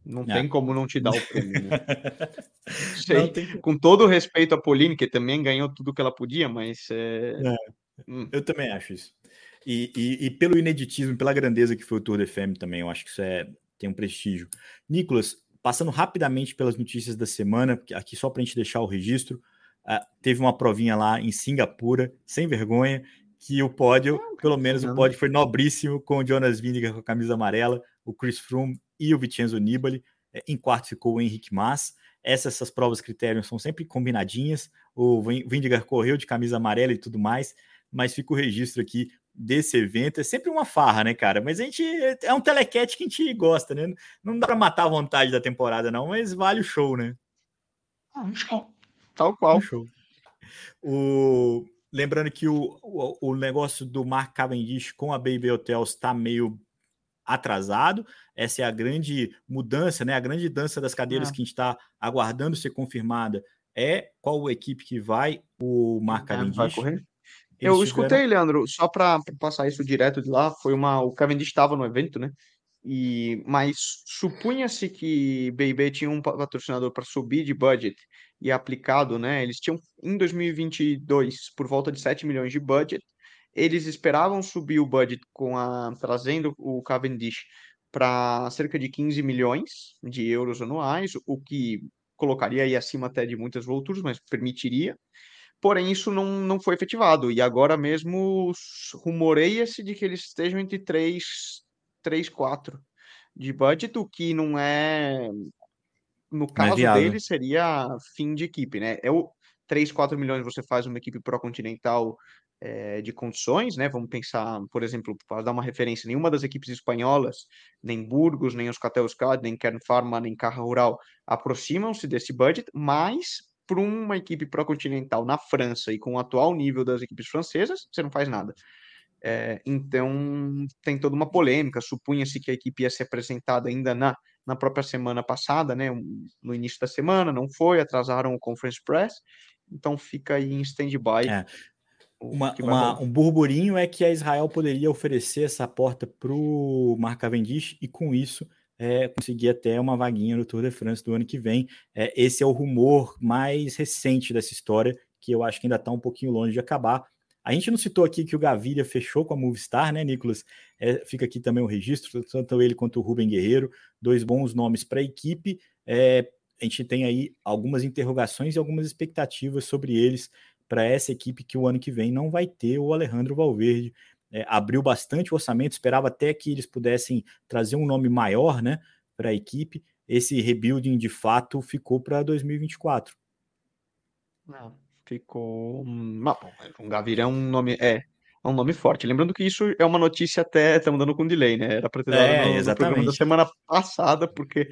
Não é. tem como não te dar o prêmio, né? Sei, tem... Com todo o respeito a Pauline, que também ganhou tudo que ela podia, mas. É... É, hum. Eu também acho isso. E, e, e, pelo ineditismo, pela grandeza que foi o Tour de Femme também, eu acho que isso é, tem um prestígio. Nicolas, passando rapidamente pelas notícias da semana, aqui só para a gente deixar o registro, uh, teve uma provinha lá em Singapura, sem vergonha, que o pódio, pelo menos o pódio foi nobríssimo, com o Jonas Vingegaard com a camisa amarela, o Chris Froome e o Vincenzo Nibali. É, em quarto ficou o Henrique Mas. Essas, essas provas critérios são sempre combinadinhas. O Vingegaard correu de camisa amarela e tudo mais, mas fica o registro aqui desse evento. É sempre uma farra, né, cara? Mas a gente é um telequete que a gente gosta, né? Não dá para matar a vontade da temporada, não, mas vale o show, né? Ah, um show. Tal qual. Um show. O... Lembrando que o, o, o, negócio do Mark Cavendish com a Baby Hotels está meio atrasado. Essa é a grande mudança, né? A grande dança das cadeiras é. que a gente está aguardando ser confirmada é qual equipe que vai o Mark Cavendish. Vai correr? eu tiveram... escutei, Leandro, só para passar isso direto de lá, foi uma. O Cavendish estava no evento, né? E, mas supunha-se que BB tinha um patrocinador para subir de budget e aplicado, né? Eles tinham em 2022 por volta de 7 milhões de budget. Eles esperavam subir o budget com a trazendo o Cavendish para cerca de 15 milhões de euros anuais, o que colocaria aí acima até de muitas volturas, mas permitiria porém isso não, não foi efetivado. E agora mesmo rumoreia-se de que eles estejam entre 3, 3 4 de budget, o que não é. No é caso é dele, seria fim de equipe, né? É o 3, 4 milhões você faz uma equipe pró-continental é, de condições, né? Vamos pensar, por exemplo, para dar uma referência, nenhuma das equipes espanholas, nem Burgos, nem os Catelscad, nem Kern Pharma, nem Carra Rural aproximam-se desse budget, mas para uma equipe pró-continental na França e com o atual nível das equipes francesas, você não faz nada. É, então, tem toda uma polêmica. Supunha-se que a equipe ia ser apresentada ainda na, na própria semana passada, né, no início da semana, não foi, atrasaram o Conference Press, então fica aí em stand-by. É. Uma, uma, um burburinho é que a Israel poderia oferecer essa porta para o Mark Cavendish e com isso é, conseguir até uma vaguinha no Tour de France do ano que vem. É, esse é o rumor mais recente dessa história, que eu acho que ainda está um pouquinho longe de acabar. A gente não citou aqui que o Gaviria fechou com a Movistar, né, Nicolas? É, fica aqui também o registro, tanto ele quanto o Rubem Guerreiro, dois bons nomes para a equipe. É, a gente tem aí algumas interrogações e algumas expectativas sobre eles para essa equipe que o ano que vem não vai ter o Alejandro Valverde. É, abriu bastante o orçamento, esperava até que eles pudessem trazer um nome maior né, para a equipe. Esse rebuilding de fato ficou para 2024. Não, ficou. Um Gaviria é um nome. É, é um nome forte. Lembrando que isso é uma notícia até, estamos dando com delay, né? Era para ter dado É, no, no programa da exatamente. semana passada, porque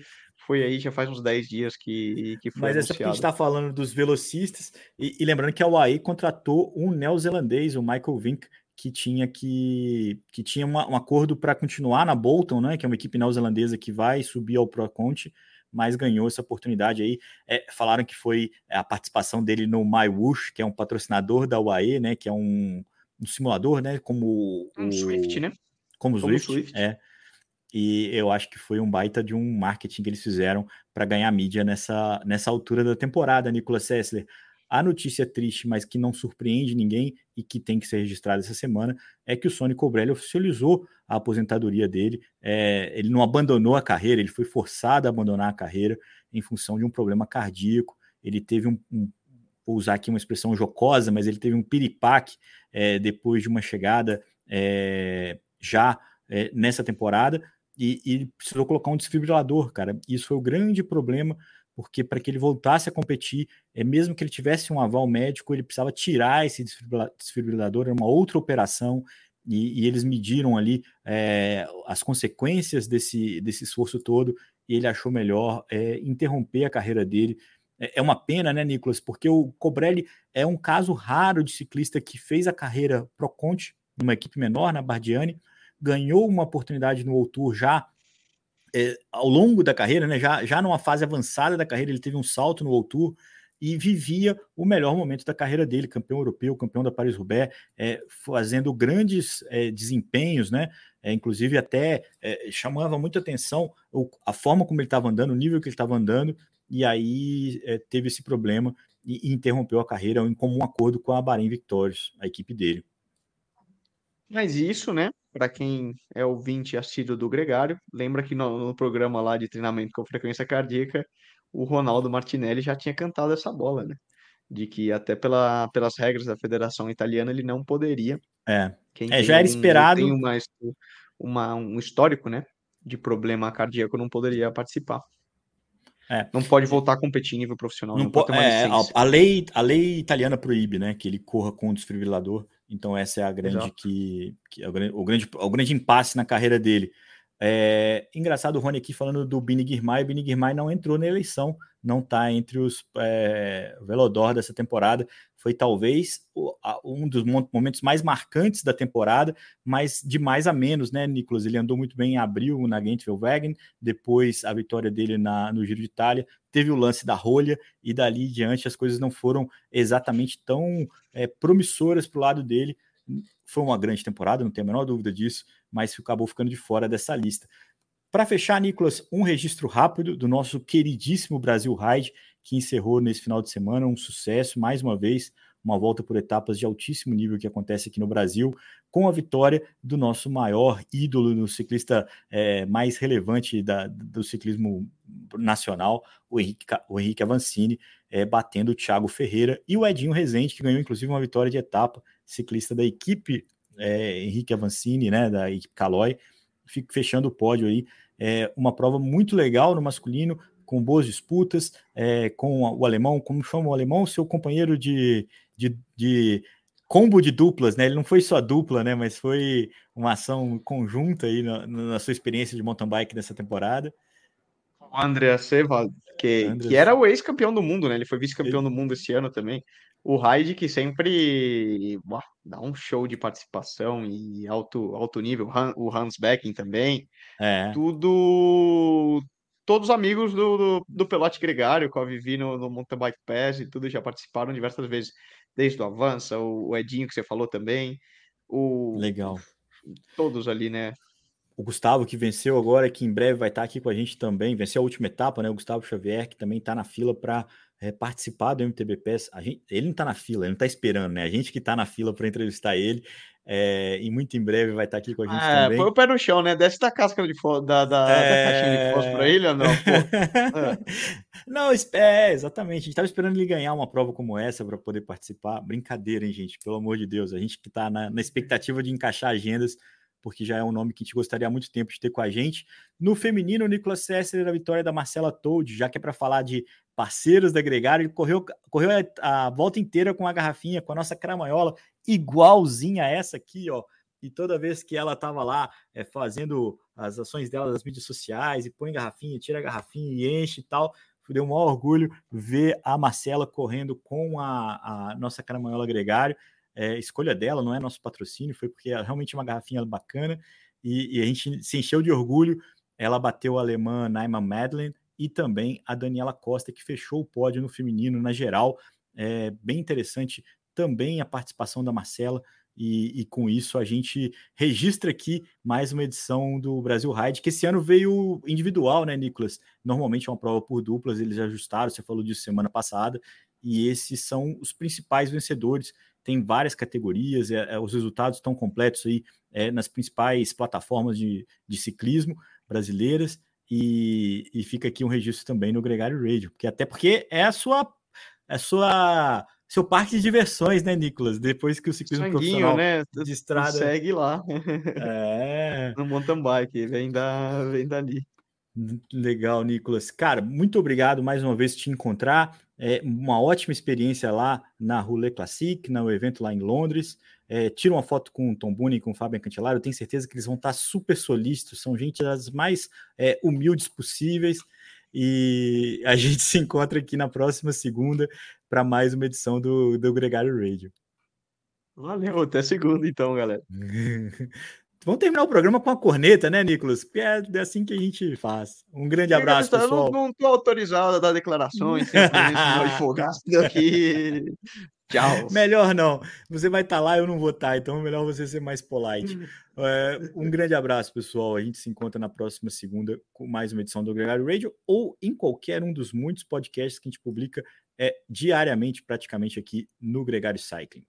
foi aí, já faz uns 10 dias que, que foi Mas essa porque a gente anunciado. está falando dos velocistas, e, e lembrando que a UAE contratou um neozelandês, o Michael Vink, que tinha que, que tinha uma- um acordo para continuar na Bolton, né? Que é uma equipe neozelandesa que vai subir ao Pro Conti, mas ganhou essa oportunidade aí. É, falaram que foi a participação dele no MyWush, que é um patrocinador da UAE, né? Que é um, um simulador, né? Como Um o Swift, né? como o Como Swift, Swift. é. E eu acho que foi um baita de um marketing que eles fizeram para ganhar mídia nessa, nessa altura da temporada, Nicolas Sessler. A notícia triste, mas que não surpreende ninguém e que tem que ser registrada essa semana, é que o Sony Cobrelli oficializou a aposentadoria dele. É, ele não abandonou a carreira, ele foi forçado a abandonar a carreira em função de um problema cardíaco. Ele teve um, um vou usar aqui uma expressão jocosa, mas ele teve um piripaque é, depois de uma chegada é, já é, nessa temporada e, e precisou colocar um desfibrilador, cara. Isso foi o grande problema, porque para que ele voltasse a competir, é, mesmo que ele tivesse um aval médico, ele precisava tirar esse desfibrilador, era uma outra operação, e, e eles mediram ali é, as consequências desse, desse esforço todo, e ele achou melhor é, interromper a carreira dele. É, é uma pena, né, Nicolas? Porque o Cobrelli é um caso raro de ciclista que fez a carreira pro Conte, numa equipe menor, na Bardiani, ganhou uma oportunidade no World já é, ao longo da carreira, né, já, já numa fase avançada da carreira, ele teve um salto no World e vivia o melhor momento da carreira dele, campeão europeu, campeão da Paris-Roubaix, é, fazendo grandes é, desempenhos, né? É, inclusive até é, chamava muita atenção o, a forma como ele estava andando, o nível que ele estava andando, e aí é, teve esse problema e, e, interrompeu a carreira em comum acordo com a Bahrein Victorious, a equipe dele. Mas isso, né? Para quem é ouvinte assíduo do Gregário, lembra que no, no, programa lá de treinamento com frequência cardíaca, o Ronaldo Martinelli já tinha cantado essa bola, né? De que até pela, pelas regras da Federação Italiana ele não poderia. É, é já era algum, esperado. Tem uma, uma, um histórico, né? De problema cardíaco, não poderia participar. É. Não pode voltar a competir em nível profissional. Não, não pode, pode é, a, a, lei, a lei italiana proíbe, né? Que ele corra com o desfibrilador. Então essa é a grande que, que é o, grande, o, grande, o grande impasse na carreira dele. É, engraçado o Rony aqui falando do Bini Girmay. O Bini Girmay não entrou na eleição, não está entre os é, Velodor dessa temporada. Foi talvez o, a, um dos momentos mais marcantes da temporada, mas de mais a menos, né, Nicolas? Ele andou muito bem em abril na Gent-Wevelgem, depois a vitória dele na, no Giro de Itália, teve o lance da rolha e dali em diante as coisas não foram exatamente tão é, promissoras para o lado dele. Foi uma grande temporada, não tenho a menor dúvida disso, mas acabou ficando de fora dessa lista. Para fechar, Nicolas, um registro rápido do nosso queridíssimo Brasil Ride, que encerrou nesse final de semana um sucesso, mais uma vez, uma volta por etapas de altíssimo nível que acontece aqui no Brasil, com a vitória do nosso maior ídolo no ciclista é, mais relevante da, do ciclismo nacional, o Henrique, o Henrique Avancini, é, batendo o Thiago Ferreira e o Edinho Rezende, que ganhou inclusive uma vitória de etapa, ciclista da equipe é, Henrique Avancini, né, da equipe Caloi, fico fechando o pódio aí, é, uma prova muito legal no masculino, com boas disputas, é, com o alemão, como chama o alemão, seu companheiro de, de, de, combo de duplas, né? Ele não foi só dupla, né? Mas foi uma ação conjunta aí na, na sua experiência de mountain bike nessa temporada. O André Seva, que, André... que era o ex-campeão do mundo, né? Ele foi vice-campeão do mundo esse ano também. O Raid, que sempre uau, dá um show de participação e alto, alto nível. O Hans Becken também. É. Tudo todos amigos do, do, do, Pelote Gregário, que eu vivi no, no Mountain Bike Pass e tudo, já participaram diversas vezes, desde o Avança, o, o Edinho que você falou também, o... Legal. Todos ali, né? O Gustavo, que venceu agora, que em breve vai estar aqui com a gente também, venceu a última etapa, né? O Gustavo Xavier, que também está na fila para é, participar do MTB Pass. Gente, ele não está na fila, ele não está esperando, né? A gente que está na fila para entrevistar ele. É, e muito em breve vai estar tá aqui com a gente é, também. Põe o pé no chão, né? Desce da casca de fósforo, da, da, é... da caixinha de fósforo para ele ou não? não, é, exatamente. A gente estava esperando ele ganhar uma prova como essa para poder participar. Brincadeira, hein, gente? Pelo amor de Deus. A gente que está na, na expectativa de encaixar agendas porque já é um nome que a gente gostaria há muito tempo de ter com a gente. No feminino, o Nicolas Sessler, a vitória da Marcela Told, já que é para falar de parceiros da Gregário, ele correu, correu a, a, volta inteira com a garrafinha, com a nossa cramanhola, igualzinha a essa aqui, ó. E toda vez que ela estava lá é, fazendo as ações dela nas mídias sociais, e põe garrafinha, tira a garrafinha e enche e tal, deu um maior orgulho ver a Marcela correndo com a, a nossa cramanhola Gregário é, escolha dela, não é nosso patrocínio, foi porque é realmente uma garrafinha bacana e, e, a gente se encheu de orgulho. Ela bateu a alemã Naima Madeleine e também a Daniela Costa, que fechou o pódio no feminino na geral. É bem interessante também a participação da Marcela. E, e, com isso a gente registra aqui mais uma edição do Brasil Ride, que esse ano veio individual, né, Nicolas? Normalmente é uma prova por duplas, eles ajustaram, você falou disso semana passada, e esses são os principais vencedores tem várias categorias, é, é, os resultados estão completos aí é, nas principais plataformas de, de ciclismo brasileiras, e, e, fica aqui um registro também no Gregário Radio, porque até porque é a sua, é a sua seu parque de diversões, né, Nicolas? Depois que o ciclismo Sanguinho, profissional né? de estrada segue lá. É. no mountain bike, vem da vem dali. Legal, Nicolas. Cara, muito obrigado mais uma vez te encontrar. É uma ótima experiência lá na Roulette Classic, no evento lá em Londres. É, tira uma foto com o Tom Boone e com o Fábio Cantelaro. Eu tenho certeza que eles vão estar super solícitos. São gente das mais é, humildes possíveis. E a gente se encontra aqui na próxima segunda para mais uma edição do, do Gregário Radio. Valeu, até segunda então, galera. Vamos terminar o programa com a corneta, né, Nicolas? É assim que a gente faz. Um grande abraço, eu pessoal. Não estou autorizado a dar declarações, advogado aqui. Tchau. Melhor não. Você vai estar tá lá, eu não vou estar, tá, então é melhor você ser mais polite. Hum. É, um grande abraço, pessoal. A gente se encontra na próxima segunda com mais uma edição do Gregário Radio ou em qualquer um dos muitos podcasts que a gente publica é, diariamente, praticamente aqui no Gregário Cycling.